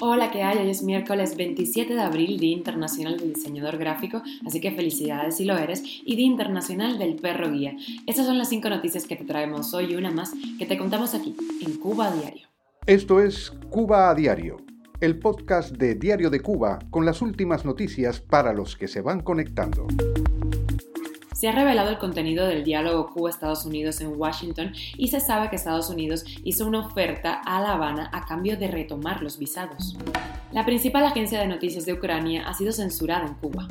Hola, ¿qué hay? Hoy es miércoles 27 de abril, Día Internacional del Diseñador Gráfico, así que felicidades si lo eres, y Día Internacional del Perro Guía. Estas son las cinco noticias que te traemos hoy y una más que te contamos aquí, en Cuba a Diario. Esto es Cuba a Diario, el podcast de Diario de Cuba con las últimas noticias para los que se van conectando. Se ha revelado el contenido del diálogo Cuba-Estados Unidos en Washington y se sabe que Estados Unidos hizo una oferta a La Habana a cambio de retomar los visados. La principal agencia de noticias de Ucrania ha sido censurada en Cuba.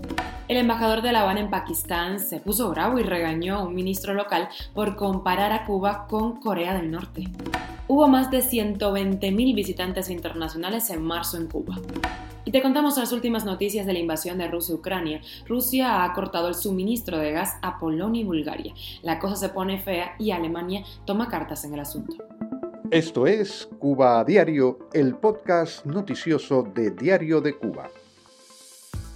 El embajador de La Habana en Pakistán se puso bravo y regañó a un ministro local por comparar a Cuba con Corea del Norte. Hubo más de 120.000 visitantes internacionales en marzo en Cuba. Y te contamos las últimas noticias de la invasión de Rusia a Ucrania. Rusia ha cortado el suministro de gas a Polonia y Bulgaria. La cosa se pone fea y Alemania toma cartas en el asunto. Esto es Cuba a Diario, el podcast noticioso de Diario de Cuba.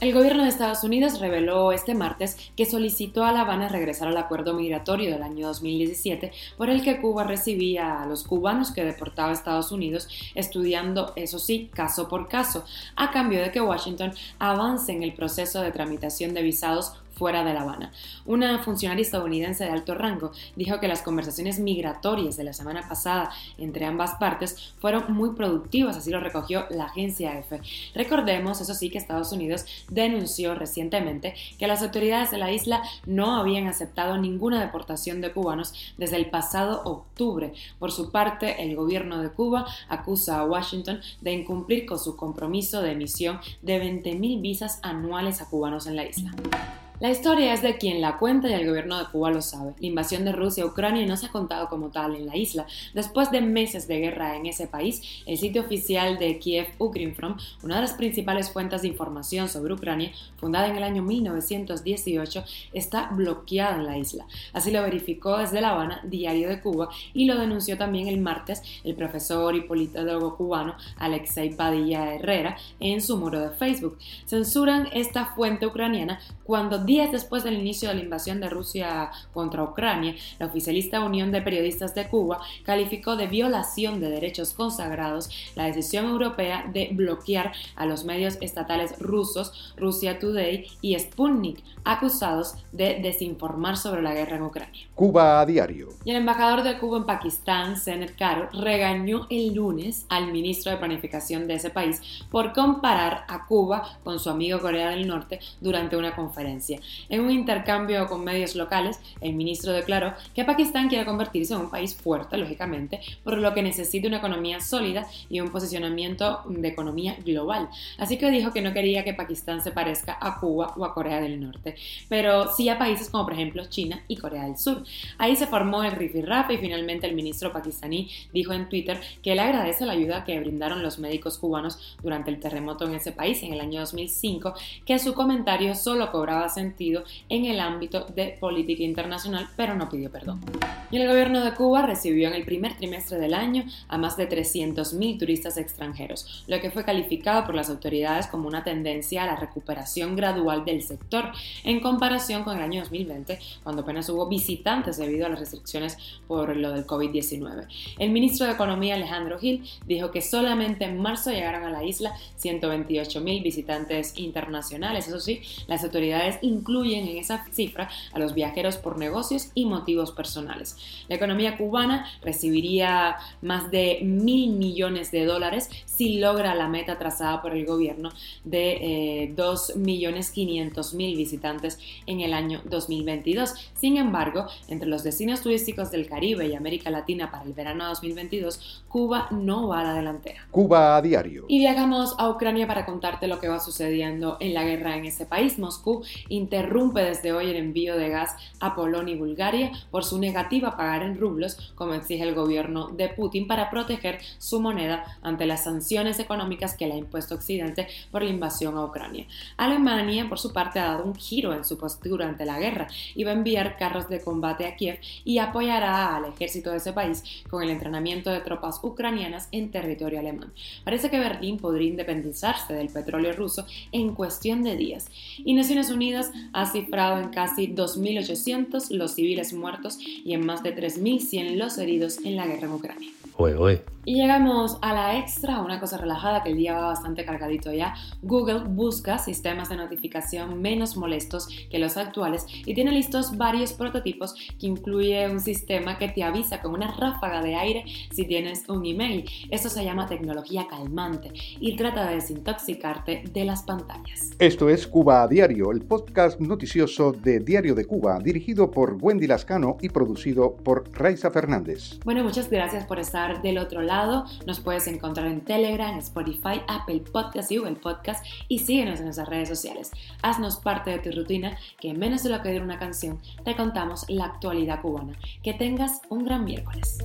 El gobierno de Estados Unidos reveló este martes que solicitó a La Habana regresar al acuerdo migratorio del año 2017 por el que Cuba recibía a los cubanos que deportaba a Estados Unidos, estudiando, eso sí, caso por caso, a cambio de que Washington avance en el proceso de tramitación de visados fuera de La Habana. Una funcionaria estadounidense de alto rango dijo que las conversaciones migratorias de la semana pasada entre ambas partes fueron muy productivas, así lo recogió la agencia EFE. Recordemos, eso sí, que Estados Unidos denunció recientemente que las autoridades de la isla no habían aceptado ninguna deportación de cubanos desde el pasado octubre. Por su parte, el gobierno de Cuba acusa a Washington de incumplir con su compromiso de emisión de 20.000 visas anuales a cubanos en la isla. La historia es de quien la cuenta y el gobierno de Cuba lo sabe. La invasión de Rusia a Ucrania no se ha contado como tal en la isla. Después de meses de guerra en ese país, el sitio oficial de Kiev Ukrinform, una de las principales fuentes de información sobre Ucrania, fundada en el año 1918, está bloqueada en la isla. Así lo verificó desde La Habana, Diario de Cuba, y lo denunció también el martes el profesor y politólogo cubano Alexei Padilla Herrera en su muro de Facebook. Censuran esta fuente ucraniana cuando días después del inicio de la invasión de Rusia contra Ucrania, la oficialista Unión de Periodistas de Cuba calificó de violación de derechos consagrados la decisión europea de bloquear a los medios estatales rusos, Rusia Today y Sputnik, acusados de desinformar sobre la guerra en Ucrania. Cuba a diario. Y el embajador de Cuba en Pakistán, Senet Karo, regañó el lunes al ministro de Planificación de ese país por comparar a Cuba con su amigo Corea del Norte durante una conferencia. En un intercambio con medios locales, el ministro declaró que Pakistán quiere convertirse en un país fuerte, lógicamente, por lo que necesita una economía sólida y un posicionamiento de economía global. Así que dijo que no quería que Pakistán se parezca a Cuba o a Corea del Norte, pero sí a países como por ejemplo China y Corea del Sur. Ahí se formó el rifirrafe y finalmente el ministro pakistaní dijo en Twitter que le agradece la ayuda que brindaron los médicos cubanos durante el terremoto en ese país en el año 2005, que su comentario solo cobraba sentido en el ámbito de política internacional, pero no pidió perdón. Y el gobierno de Cuba recibió en el primer trimestre del año a más de 300.000 turistas extranjeros, lo que fue calificado por las autoridades como una tendencia a la recuperación gradual del sector, en comparación con el año 2020, cuando apenas hubo visitantes debido a las restricciones por lo del COVID-19. El ministro de Economía Alejandro Gil dijo que solamente en marzo llegaron a la isla 128.000 visitantes internacionales. Eso sí, las autoridades incluyen en esa cifra a los viajeros por negocios y motivos personales. La economía cubana recibiría más de mil millones de dólares si logra la meta trazada por el gobierno de eh, 2.500.000 visitantes en el año 2022. Sin embargo, entre los destinos turísticos del Caribe y América Latina para el verano 2022, Cuba no va a la delantera. Cuba a diario. Y viajamos a Ucrania para contarte lo que va sucediendo en la guerra en ese país. Moscú interrumpe desde hoy el envío de gas a Polonia y Bulgaria por su negativa a pagar en rublos, como exige el gobierno de Putin para proteger su moneda ante las sanciones económicas que le ha impuesto Occidente por la invasión a Ucrania. Alemania, por su parte, ha dado un giro en su postura ante la guerra y va a enviar carros de combate a Kiev y apoyará al ejército de ese país con el entrenamiento de tropas ucranianas en territorio alemán. Parece que Berlín podría independizarse del petróleo ruso en cuestión de días. Y Naciones Unidas ha cifrado en casi 2.800 los civiles muertos y en más de 3.100 los heridos en la guerra en Ucrania. Y llegamos a la extra, una cosa relajada que el día va bastante cargadito ya. Google busca sistemas de notificación menos molestos que los actuales y tiene listos varios prototipos que incluye un sistema que te avisa con una ráfaga de aire si tienes un email. Esto se llama tecnología calmante y trata de desintoxicarte de las pantallas. Esto es Cuba a Diario, el podcast noticioso de Diario de Cuba, dirigido por Wendy Lascano y producido por Raiza Fernández. Bueno, muchas gracias por estar del otro nos puedes encontrar en Telegram, Spotify, Apple Podcast y Google Podcast y síguenos en nuestras redes sociales. Haznos parte de tu rutina que en menos de lo que dura una canción te contamos la actualidad cubana. Que tengas un gran miércoles.